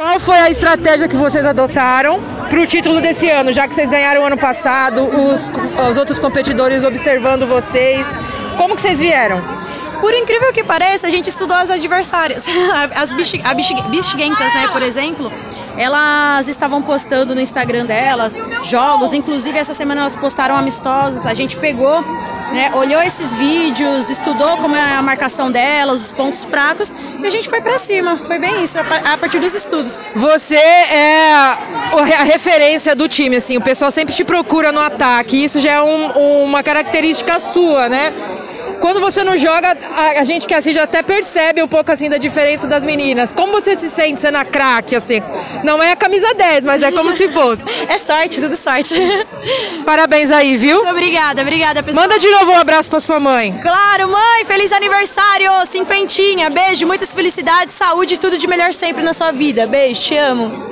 Qual foi a estratégia que vocês adotaram para o título desse ano, já que vocês ganharam ano passado, os, os outros competidores observando vocês? Como que vocês vieram? Por incrível que pareça, a gente estudou as adversárias. As bexiguentas, né, por exemplo, elas estavam postando no Instagram delas jogos, inclusive essa semana elas postaram amistosos. A gente pegou, né, olhou esses vídeos, estudou como é a marcação delas, os pontos fracos e a gente foi para cima. Foi bem isso, a partir dos estudos. Você é a referência do time, assim, o pessoal sempre te procura no ataque. Isso já é um, uma característica sua, né? Quando você não joga, a, a, gente que assiste até percebe um pouco assim da diferença das meninas. Como você se sente sendo a craque, assim? Não é a camisa 10, mas é como se fosse. É sorte, tudo sorte. Parabéns aí, viu? Muito obrigada, obrigada, pessoal. Manda de novo um abraço pra sua mãe. Claro, mãe, feliz aniversário, cinquentinha. Beijo, muitas felicidades, saúde e tudo de melhor sempre na sua vida. Beijo, te amo.